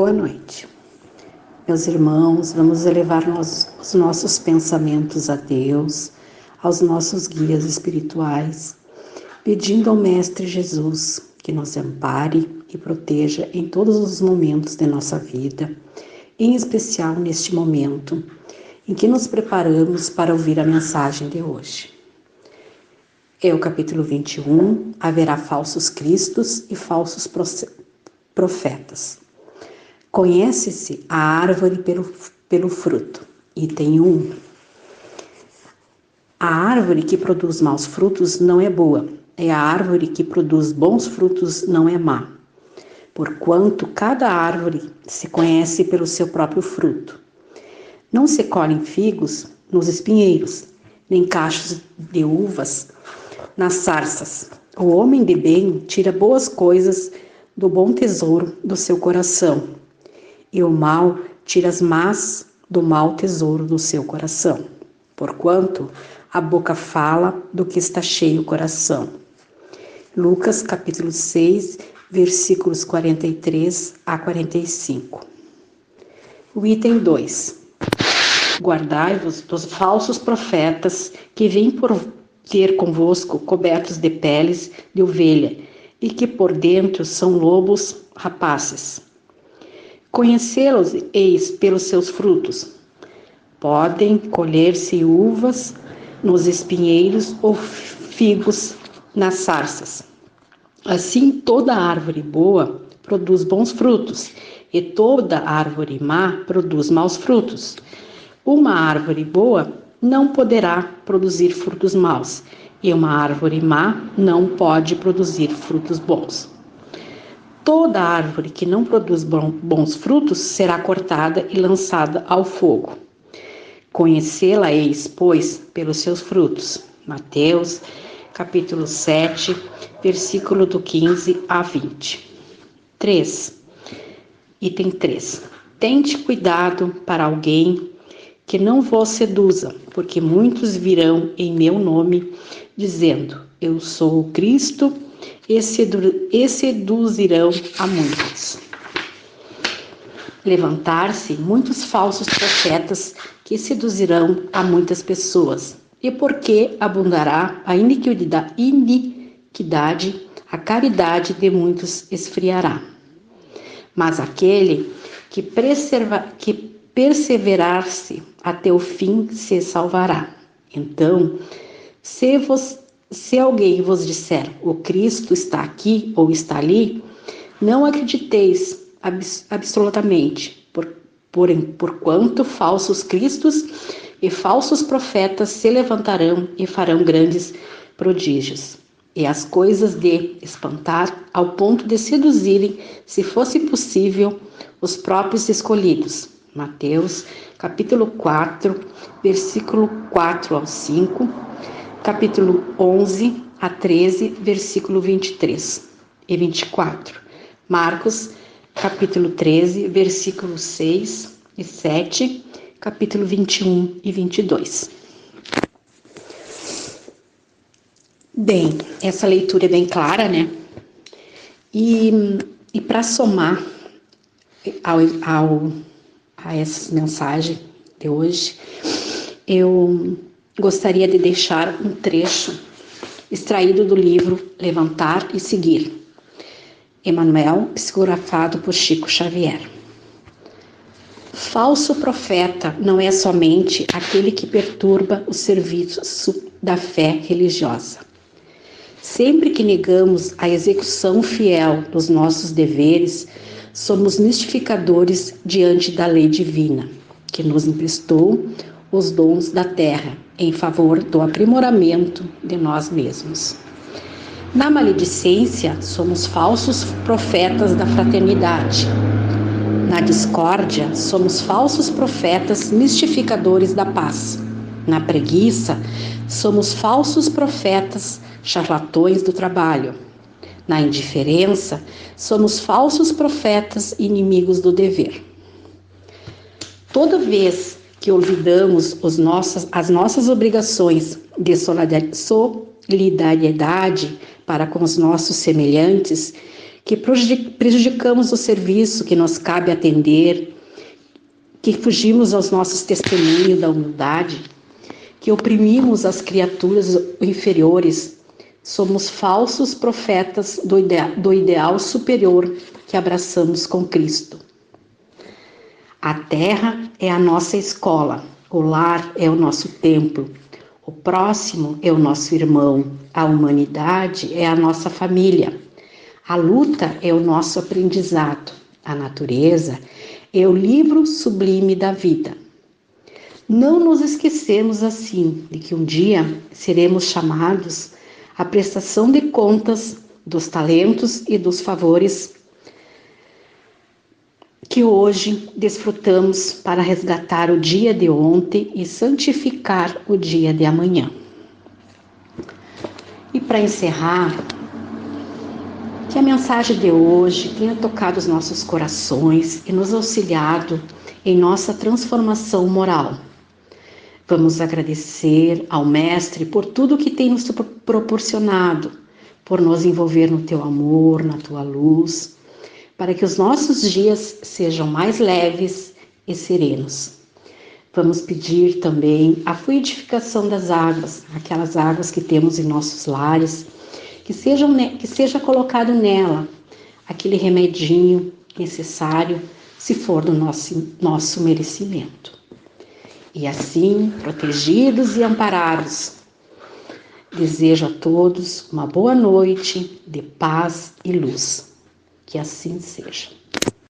Boa noite. Meus irmãos, vamos elevar os nossos pensamentos a Deus, aos nossos guias espirituais, pedindo ao Mestre Jesus que nos ampare e proteja em todos os momentos de nossa vida, em especial neste momento em que nos preparamos para ouvir a mensagem de hoje. É o capítulo 21, haverá falsos cristos e falsos profetas. Conhece-se a árvore pelo, pelo fruto. Item 1. A árvore que produz maus frutos não é boa, é a árvore que produz bons frutos não é má. Porquanto cada árvore se conhece pelo seu próprio fruto. Não se colhem figos nos espinheiros, nem cachos de uvas nas sarças. O homem de bem tira boas coisas do bom tesouro do seu coração e o mal tira as más do mau tesouro do seu coração. Porquanto a boca fala do que está cheio o coração. Lucas capítulo 6, versículos 43 a 45. O item 2. Guardai-vos dos falsos profetas que vêm por ter convosco cobertos de peles de ovelha e que por dentro são lobos rapazes. Conhecê-los eis pelos seus frutos. Podem colher-se uvas nos espinheiros ou figos nas sarças. Assim, toda árvore boa produz bons frutos, e toda árvore má produz maus frutos. Uma árvore boa não poderá produzir frutos maus, e uma árvore má não pode produzir frutos bons. Toda árvore que não produz bons frutos será cortada e lançada ao fogo. Conhecê-la-eis, pois, pelos seus frutos. Mateus, capítulo 7, versículo do 15 a 20. 3. Item 3. Tente cuidado para alguém que não vos seduza, porque muitos virão em meu nome, dizendo: Eu sou o Cristo e seduzirão a muitos. Levantar-se muitos falsos profetas que seduzirão a muitas pessoas, e porque abundará a iniquidade, a caridade de muitos esfriará. Mas aquele que, que perseverar-se até o fim se salvará. Então, se vos se alguém vos disser o Cristo está aqui ou está ali, não acrediteis abs absolutamente, por, por, por quanto falsos cristos e falsos profetas se levantarão e farão grandes prodígios, e as coisas de espantar ao ponto de seduzirem, se fosse possível, os próprios escolhidos. Mateus, capítulo 4, versículo 4 ao 5 capítulo 11 a 13, versículo 23 e 24. Marcos, capítulo 13, versículos 6 e 7, capítulo 21 e 22. Bem, essa leitura é bem clara, né? E, e para somar ao, ao, a essa mensagem de hoje, eu gostaria de deixar um trecho extraído do livro Levantar e Seguir, Emanuel, psicografado por Chico Xavier. Falso profeta não é somente aquele que perturba o serviço da fé religiosa. Sempre que negamos a execução fiel dos nossos deveres, somos mistificadores diante da lei divina, que nos emprestou os dons da terra em favor do aprimoramento de nós mesmos. Na maledicência, somos falsos profetas da fraternidade. Na discórdia, somos falsos profetas mistificadores da paz. Na preguiça, somos falsos profetas charlatões do trabalho. Na indiferença, somos falsos profetas inimigos do dever. Toda vez que olvidamos os nossos, as nossas obrigações de solidariedade para com os nossos semelhantes, que prejudicamos o serviço que nos cabe atender, que fugimos aos nossos testemunhos da humildade, que oprimimos as criaturas inferiores, somos falsos profetas do, do ideal superior que abraçamos com Cristo. A terra é a nossa escola, o lar é o nosso templo, o próximo é o nosso irmão, a humanidade é a nossa família. A luta é o nosso aprendizado, a natureza é o livro sublime da vida. Não nos esquecemos assim de que um dia seremos chamados à prestação de contas dos talentos e dos favores que hoje desfrutamos para resgatar o dia de ontem e santificar o dia de amanhã. E para encerrar, que a mensagem de hoje tenha tocado os nossos corações e nos auxiliado em nossa transformação moral. Vamos agradecer ao Mestre por tudo que tem nos proporcionado, por nos envolver no teu amor, na tua luz, para que os nossos dias sejam mais leves e serenos. Vamos pedir também a fluidificação das águas, aquelas águas que temos em nossos lares que, sejam, que seja colocado nela aquele remedinho necessário, se for do nosso, nosso merecimento. E assim, protegidos e amparados, desejo a todos uma boa noite de paz e luz. Que assim seja.